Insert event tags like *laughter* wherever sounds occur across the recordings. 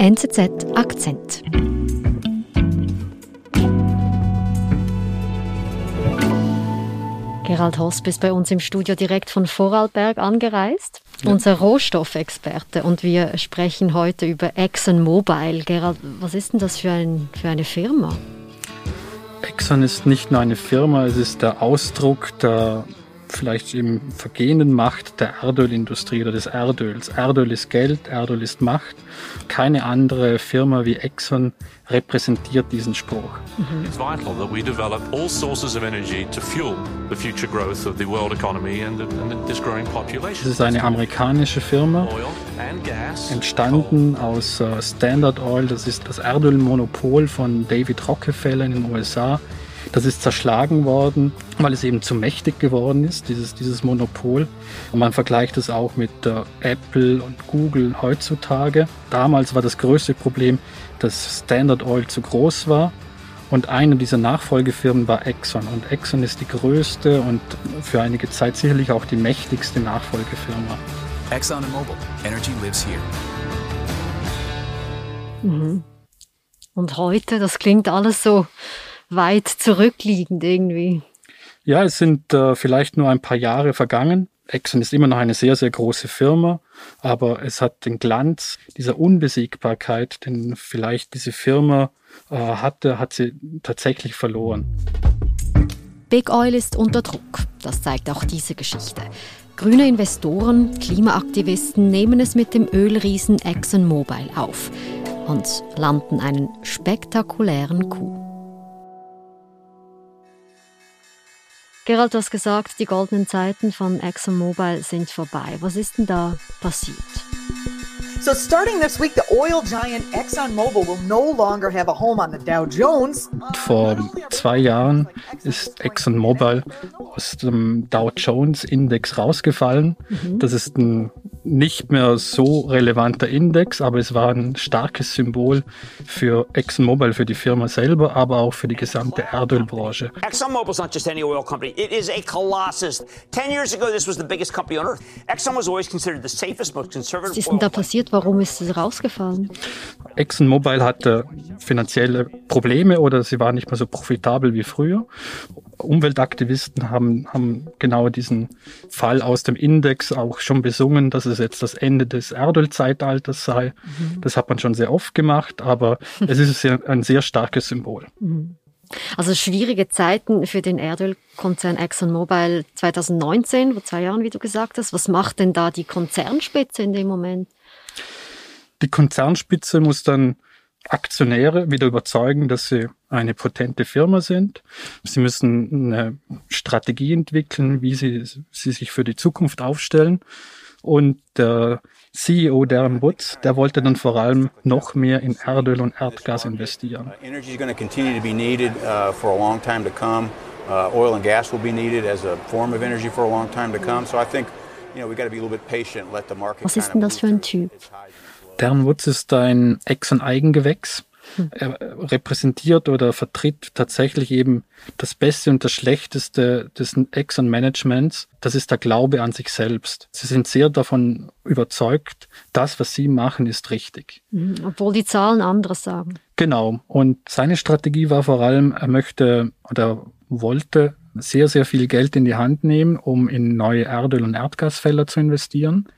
NZZ Akzent. Gerald Hosp ist bei uns im Studio direkt von Vorarlberg angereist, ja. unser Rohstoffexperte. Und wir sprechen heute über ExxonMobil. Gerald, was ist denn das für, ein, für eine Firma? Exxon ist nicht nur eine Firma, es ist der Ausdruck der vielleicht im vergehenden Macht der Erdölindustrie oder des Erdöls. Erdöl ist Geld, Erdöl ist Macht. Keine andere Firma wie Exxon repräsentiert diesen Spruch. It's vital that we develop all sources of energy to fuel the future growth of the world economy and, this growing population. Es ist eine amerikanische Firma, entstanden aus uh, Standard Oil. Das ist das Erdölmonopol von David Rockefeller in den USA. Das ist zerschlagen worden, weil es eben zu mächtig geworden ist, dieses, dieses Monopol. Und man vergleicht es auch mit äh, Apple und Google heutzutage. Damals war das größte Problem, dass Standard Oil zu groß war. Und eine dieser Nachfolgefirmen war Exxon. Und Exxon ist die größte und für einige Zeit sicherlich auch die mächtigste Nachfolgefirma. Exxon Mobil. Energy lives here. Mhm. Und heute, das klingt alles so weit zurückliegend irgendwie. Ja, es sind äh, vielleicht nur ein paar Jahre vergangen. Exxon ist immer noch eine sehr, sehr große Firma, aber es hat den Glanz dieser Unbesiegbarkeit, den vielleicht diese Firma äh, hatte, hat sie tatsächlich verloren. Big Oil ist unter Druck. Das zeigt auch diese Geschichte. Grüne Investoren, Klimaaktivisten nehmen es mit dem Ölriesen ExxonMobil auf und landen einen spektakulären Coup. Gerald, du hast gesagt, die goldenen Zeiten von ExxonMobil sind vorbei. Was ist denn da passiert? So starting this week, the oil giant ExxonMobil will no longer have a home on the Dow Jones. Vor zwei Jahren ist ExxonMobil aus dem Dow Jones Index rausgefallen. Mhm. Das ist ein nicht mehr so relevanter Index, aber es war ein starkes Symbol für ExxonMobil, für die Firma selber, aber auch für die gesamte Erdölbranche. ExxonMobil is not just any oil company, it is a colossus. Ten years ago, this was the biggest company on earth. Exxon was always considered the safest, most conservative. Was ist denn da passiert? Warum ist es rausgefallen? ExxonMobil hatte finanzielle Probleme oder sie war nicht mehr so profitabel wie früher. Umweltaktivisten haben, haben genau diesen Fall aus dem Index auch schon besungen, dass es jetzt das Ende des Erdölzeitalters sei. Mhm. Das hat man schon sehr oft gemacht, aber *laughs* es ist ein sehr starkes Symbol. Mhm. Also schwierige Zeiten für den Erdölkonzern ExxonMobil 2019, vor zwei Jahren, wie du gesagt hast. Was macht denn da die Konzernspitze in dem Moment? Die Konzernspitze muss dann Aktionäre wieder überzeugen, dass sie eine potente Firma sind. Sie müssen eine Strategie entwickeln, wie sie, sie sich für die Zukunft aufstellen. Und der CEO Darren Woods, der wollte dann vor allem noch mehr in Erdöl und Erdgas investieren. Energy is going to continue to be needed uh, for a long time to come. Uh, oil and gas will be needed as a form of energy for a long time to come. So I think, you know, we got to be a little bit patient, let the market. Was ist denn das für ein Typ? Darren Woods ist ein Exxon-Eigengewächs. Er repräsentiert oder vertritt tatsächlich eben das Beste und das Schlechteste des Exxon-Managements. Das ist der Glaube an sich selbst. Sie sind sehr davon überzeugt, das, was sie machen, ist richtig. Mhm, obwohl die Zahlen anderes sagen. Genau. Und seine Strategie war vor allem, er möchte oder wollte sehr, sehr viel Geld in die Hand nehmen, um in neue Erdöl- und Erdgasfelder zu investieren.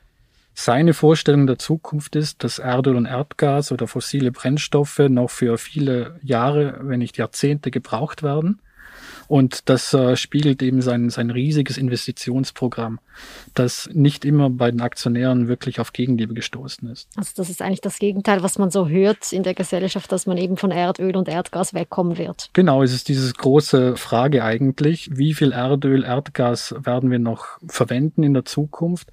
Seine Vorstellung der Zukunft ist, dass Erdöl und Erdgas oder fossile Brennstoffe noch für viele Jahre, wenn nicht Jahrzehnte gebraucht werden. Und das äh, spiegelt eben sein, sein riesiges Investitionsprogramm, das nicht immer bei den Aktionären wirklich auf Gegenliebe gestoßen ist. Also das ist eigentlich das Gegenteil, was man so hört in der Gesellschaft, dass man eben von Erdöl und Erdgas wegkommen wird. Genau, es ist diese große Frage eigentlich, wie viel Erdöl, Erdgas werden wir noch verwenden in der Zukunft?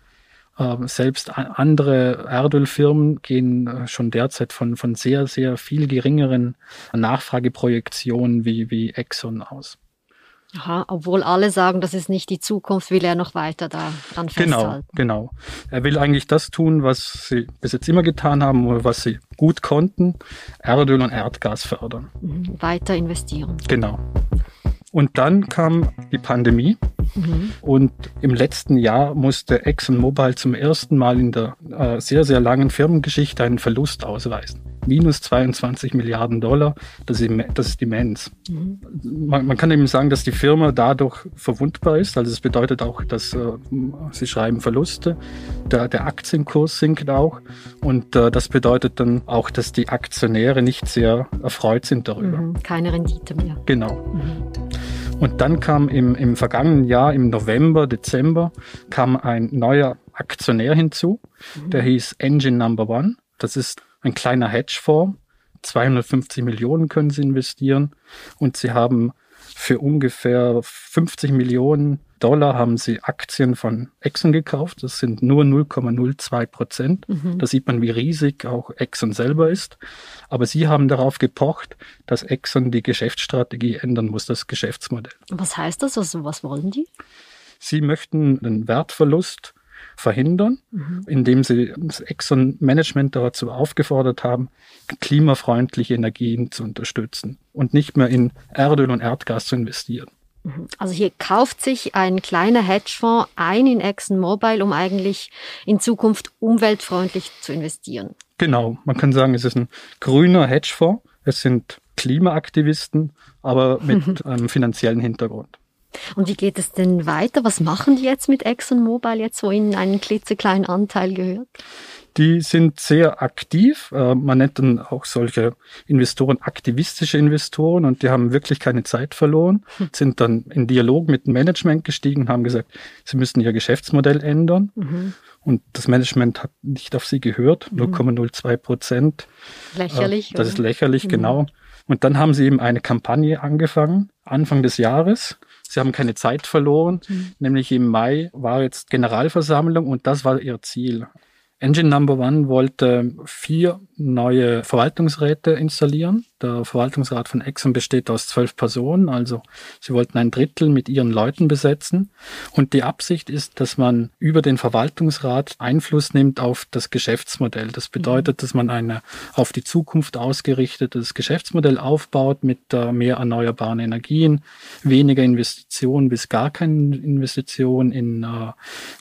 Ähm, selbst andere Erdölfirmen gehen äh, schon derzeit von, von sehr, sehr viel geringeren Nachfrageprojektionen wie, wie Exxon aus. Aha, obwohl alle sagen, das ist nicht die Zukunft, will er noch weiter daran genau, festhalten. Genau, genau. Er will eigentlich das tun, was sie bis jetzt immer getan haben oder was sie gut konnten, Erdöl und Erdgas fördern. Mhm, weiter investieren. Genau. Und dann kam die Pandemie Mhm. Und im letzten Jahr musste ExxonMobil zum ersten Mal in der äh, sehr, sehr langen Firmengeschichte einen Verlust ausweisen minus 22 Milliarden Dollar. Das ist, das ist immens. Mhm. Man, man, kann eben sagen, dass die Firma dadurch verwundbar ist. Also es bedeutet auch, dass äh, sie schreiben Verluste. Der, der Aktienkurs sinkt auch. Und äh, das bedeutet dann auch, dass die Aktionäre nicht sehr erfreut sind darüber. Mhm. Keine Rendite mehr. Genau. Und dann kam im, im vergangenen Jahr, im November, Dezember, kam ein neuer Aktionär hinzu. Mhm. Der hieß Engine Number One. Das ist ein kleiner Hedgefonds. 250 Millionen können sie investieren und sie haben für ungefähr 50 Millionen Dollar haben sie Aktien von Exxon gekauft. Das sind nur 0,02 Prozent. Mhm. Da sieht man, wie riesig auch Exxon selber ist. Aber sie haben darauf gepocht, dass Exxon die Geschäftsstrategie ändern muss, das Geschäftsmodell. Was heißt das? Also was wollen die? Sie möchten den Wertverlust verhindern, mhm. indem sie das Exxon-Management dazu aufgefordert haben, klimafreundliche Energien zu unterstützen und nicht mehr in Erdöl und Erdgas zu investieren. Mhm. Also hier kauft sich ein kleiner Hedgefonds ein in ExxonMobil, um eigentlich in Zukunft umweltfreundlich zu investieren. Genau, man kann sagen, es ist ein grüner Hedgefonds. Es sind Klimaaktivisten, aber mit einem finanziellen Hintergrund. Und wie geht es denn weiter? Was machen die jetzt mit ExxonMobil, jetzt wo ihnen einen klitzekleinen Anteil gehört? Die sind sehr aktiv. Äh, man nennt dann auch solche Investoren aktivistische Investoren und die haben wirklich keine Zeit verloren, hm. sind dann in Dialog mit dem Management gestiegen und haben gesagt, sie müssen ihr Geschäftsmodell ändern. Mhm. Und das Management hat nicht auf sie gehört, mhm. 0,02 Prozent. Lächerlich. Äh, das oder? ist lächerlich, mhm. genau. Und dann haben sie eben eine Kampagne angefangen, Anfang des Jahres, Sie haben keine Zeit verloren, mhm. nämlich im Mai war jetzt Generalversammlung und das war ihr Ziel. Engine Number One wollte vier neue Verwaltungsräte installieren. Der Verwaltungsrat von Exxon besteht aus zwölf Personen, also sie wollten ein Drittel mit ihren Leuten besetzen. Und die Absicht ist, dass man über den Verwaltungsrat Einfluss nimmt auf das Geschäftsmodell. Das bedeutet, mhm. dass man ein auf die Zukunft ausgerichtetes Geschäftsmodell aufbaut mit äh, mehr erneuerbaren Energien, weniger Investitionen bis gar keine Investitionen in äh,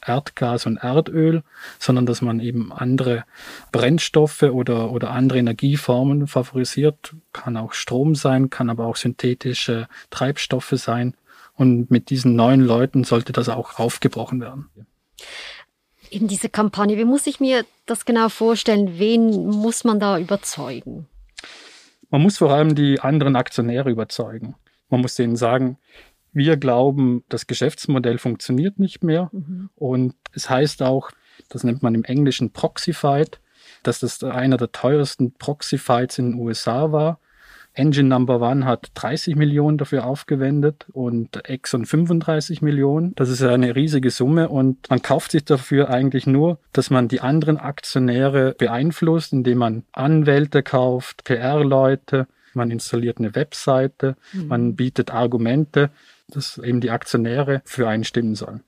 Erdgas und Erdöl, sondern dass man eben andere Brennstoffe oder, oder andere Energieformen favorisiert. Kann auch Strom sein, kann aber auch synthetische Treibstoffe sein. Und mit diesen neuen Leuten sollte das auch aufgebrochen werden. Eben diese Kampagne, wie muss ich mir das genau vorstellen? Wen muss man da überzeugen? Man muss vor allem die anderen Aktionäre überzeugen. Man muss denen sagen, wir glauben, das Geschäftsmodell funktioniert nicht mehr. Mhm. Und es heißt auch, das nennt man im Englischen Proxy-Fight, dass das einer der teuersten Proxy-Fights in den USA war. Engine Number One hat 30 Millionen dafür aufgewendet und Exxon 35 Millionen. Das ist eine riesige Summe und man kauft sich dafür eigentlich nur, dass man die anderen Aktionäre beeinflusst, indem man Anwälte kauft, PR-Leute, man installiert eine Webseite, mhm. man bietet Argumente, dass eben die Aktionäre für einen stimmen sollen.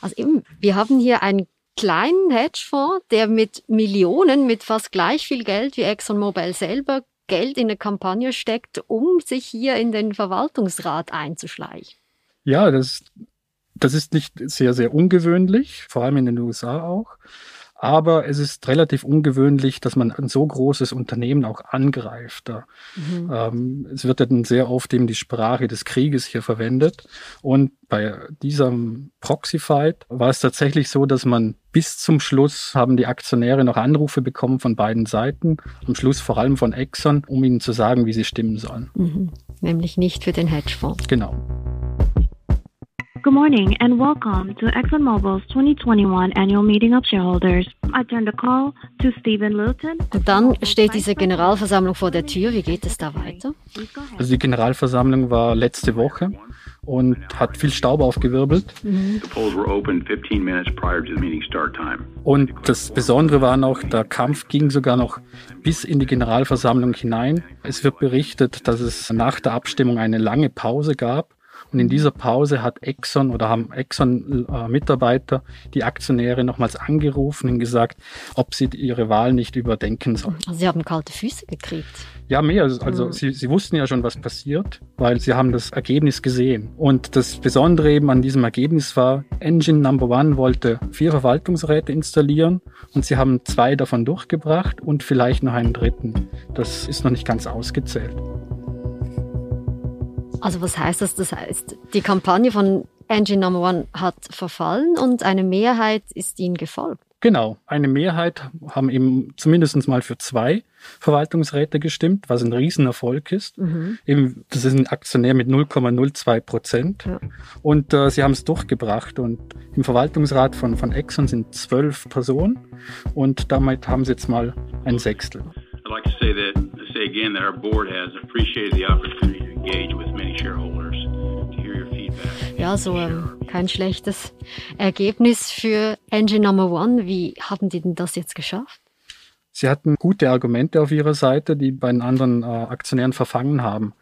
Also eben, wir haben hier ein kleinen Hedgefonds, der mit Millionen, mit fast gleich viel Geld wie ExxonMobil selber Geld in eine Kampagne steckt, um sich hier in den Verwaltungsrat einzuschleichen. Ja, das, das ist nicht sehr, sehr ungewöhnlich, vor allem in den USA auch. Aber es ist relativ ungewöhnlich, dass man ein so großes Unternehmen auch angreift. Mhm. Ähm, es wird dann sehr oft eben die Sprache des Krieges hier verwendet. Und bei diesem Proxy-Fight war es tatsächlich so, dass man bis zum Schluss haben die Aktionäre noch Anrufe bekommen von beiden Seiten. Am Schluss vor allem von Exxon, um ihnen zu sagen, wie sie stimmen sollen. Mhm. Nämlich nicht für den Hedgefonds. Genau. Good morning and welcome to ExxonMobil's 2021 Annual Meeting of Shareholders. I turn the call to Stephen Lilton. Und dann steht diese Generalversammlung vor der Tür. Wie geht es da weiter? Also die Generalversammlung war letzte Woche und hat viel Staub aufgewirbelt. Mhm. Und das Besondere war noch, der Kampf ging sogar noch bis in die Generalversammlung hinein. Es wird berichtet, dass es nach der Abstimmung eine lange Pause gab Und in dieser Pause hat Exxon oder haben Exxon-Mitarbeiter die Aktionäre nochmals angerufen und gesagt, ob sie ihre Wahl nicht überdenken sollen. Also sie haben kalte Füße gekriegt. Ja, mehr. Also mhm. sie, sie wussten ja schon, was passiert, weil sie haben das Ergebnis gesehen. Und das Besondere eben an diesem Ergebnis war, Engine Number One wollte vier Verwaltungsräte installieren und sie haben zwei davon durchgebracht und vielleicht noch einen dritten. Das ist noch nicht ganz ausgezählt. Also was heißt das? Das heißt, die Kampagne von Engine Number One hat verfallen und eine Mehrheit ist ihnen gefolgt. Genau, eine Mehrheit haben eben zumindest mal für zwei Verwaltungsräte gestimmt, was ein Riesenerfolg ist. Mhm. Eben, das ist ein Aktionär mit 0,02 Prozent. Ja. Und äh, sie haben es durchgebracht. Und im Verwaltungsrat von, von Exxon sind zwölf Personen. Und damit haben sie jetzt mal ein Sechstel. I'd like to say that, say again that our board has appreciated the opportunity to engage with many shareholders ja, so ähm, kein schlechtes Ergebnis für Engine Number One. Wie haben die denn das jetzt geschafft? Sie hatten gute Argumente auf ihrer Seite, die bei den anderen äh, Aktionären verfangen haben.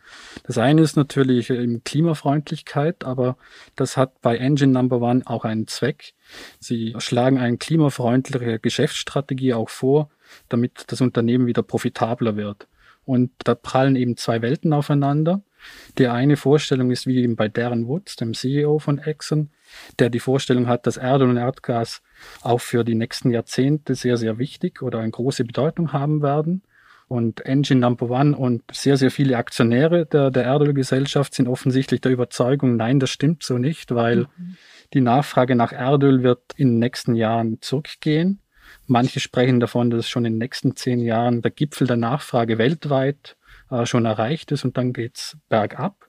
Das eine ist natürlich äh, Klimafreundlichkeit, aber das hat bei Engine Number One auch einen Zweck. Sie schlagen eine klimafreundliche Geschäftsstrategie auch vor, damit das Unternehmen wieder profitabler wird. Und da prallen eben zwei Welten aufeinander. Die eine Vorstellung ist wie eben bei Darren Woods, dem CEO von Exxon, der die Vorstellung hat, dass Erdöl und Erdgas auch für die nächsten Jahrzehnte sehr, sehr wichtig oder eine große Bedeutung haben werden. Und Engine Number One und sehr, sehr viele Aktionäre der, der Erdölgesellschaft sind offensichtlich der Überzeugung, nein, das stimmt so nicht, weil mhm. die Nachfrage nach Erdöl wird in den nächsten Jahren zurückgehen. Manche sprechen davon, dass schon in den nächsten zehn Jahren der Gipfel der Nachfrage weltweit äh, schon erreicht ist und dann geht's bergab.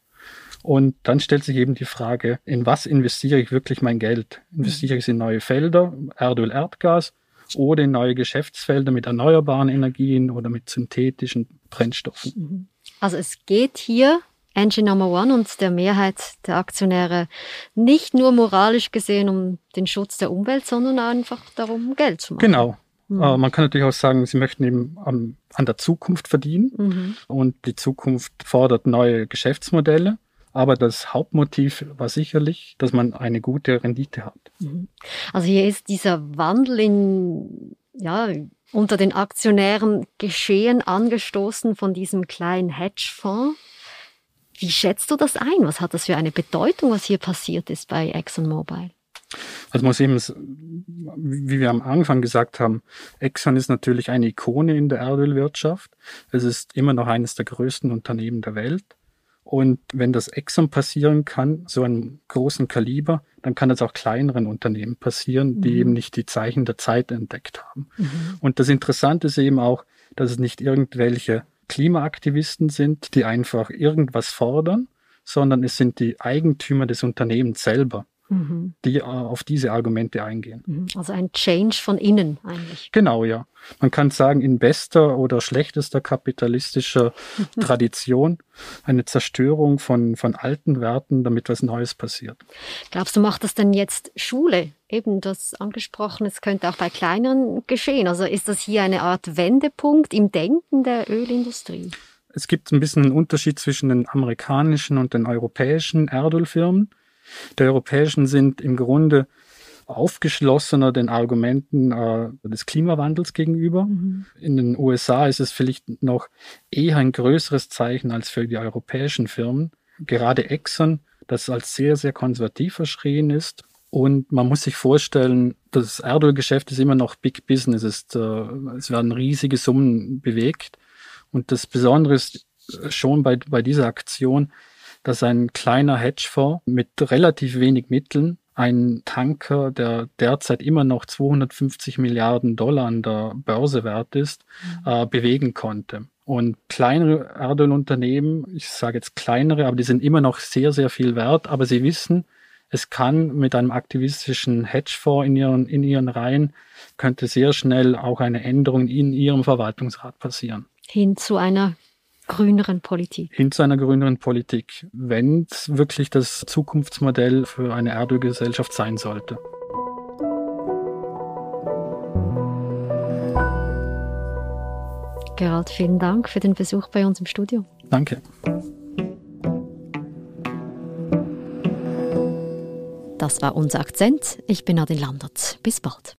Und dann stellt sich eben die Frage, in was investiere ich wirklich mein Geld? Investiere ich es in neue Felder, Erdöl, Erdgas oder in neue Geschäftsfelder mit erneuerbaren Energien oder mit synthetischen Brennstoffen? Also es geht hier Engine Number One und der Mehrheit der Aktionäre nicht nur moralisch gesehen um den Schutz der Umwelt, sondern einfach darum, Geld zu machen. Genau. Mhm. Äh, man kann natürlich auch sagen, sie möchten eben an, an der Zukunft verdienen mhm. und die Zukunft fordert neue Geschäftsmodelle. Aber das Hauptmotiv war sicherlich, dass man eine gute Rendite hat. Mhm. Also hier ist dieser Wandel in, ja, unter den Aktionären geschehen, angestoßen von diesem kleinen Hedgefonds. Wie schätzt du das ein? Was hat das für eine Bedeutung, was hier passiert ist bei ExxonMobil? Also muss eben, wie wir am Anfang gesagt haben, Exxon ist natürlich eine Ikone in der Erdölwirtschaft. Es ist immer noch eines der größten Unternehmen der Welt. Und wenn das Exxon passieren kann, so einem großen Kaliber, dann kann das auch kleineren Unternehmen passieren, die mhm. eben nicht die Zeichen der Zeit entdeckt haben. Mhm. Und das Interessante ist eben auch, dass es nicht irgendwelche Klimaaktivisten sind, die einfach irgendwas fordern, sondern es sind die Eigentümer des Unternehmens selber, mhm. die äh, auf diese Argumente eingehen. Mhm. Also ein Change von innen eigentlich. Genau, ja. Man kann sagen, in bester oder schlechtester kapitalistischer *laughs* Tradition eine Zerstörung von, von alten Werten, damit was Neues passiert. Glaubst du, macht das denn jetzt Schule? Eben das angesprochen, es könnte auch bei kleineren geschehen. Also ist das hier eine Art Wendepunkt im Denken der Ölindustrie? Es gibt ein bisschen einen Unterschied zwischen den amerikanischen und den europäischen Erdölfirmen. Die europäischen sind im Grunde aufgeschlossener den Argumenten äh, des Klimawandels gegenüber. Mhm. In den USA ist es vielleicht noch eher ein größeres Zeichen als für die europäischen Firmen. Gerade Exxon, das als sehr, sehr konservativ verschrien ist. Und man muss sich vorstellen, das Erdölgeschäft ist immer noch Big Business. Ist, äh, es werden riesige Summen bewegt. Und das Besondere ist schon bei, bei dieser Aktion, dass ein kleiner Hedgefonds mit relativ wenig Mitteln einen Tanker, der derzeit immer noch 250 Milliarden Dollar an der Börse wert ist, mhm. äh, bewegen konnte. Und kleinere Erdölunternehmen, ich sage jetzt kleinere, aber die sind immer noch sehr, sehr viel wert, aber sie wissen, es kann mit einem aktivistischen Hedgefonds in ihren, in ihren Reihen, könnte sehr schnell auch eine Änderung in ihrem Verwaltungsrat passieren. Hin zu einer grüneren Politik. Hin zu einer grüneren Politik, wenn es wirklich das Zukunftsmodell für eine Erdölgesellschaft sein sollte. Gerald, vielen Dank für den Besuch bei uns im Studio. Danke. Das war unser Akzent. Ich bin Adin Landert. Bis bald.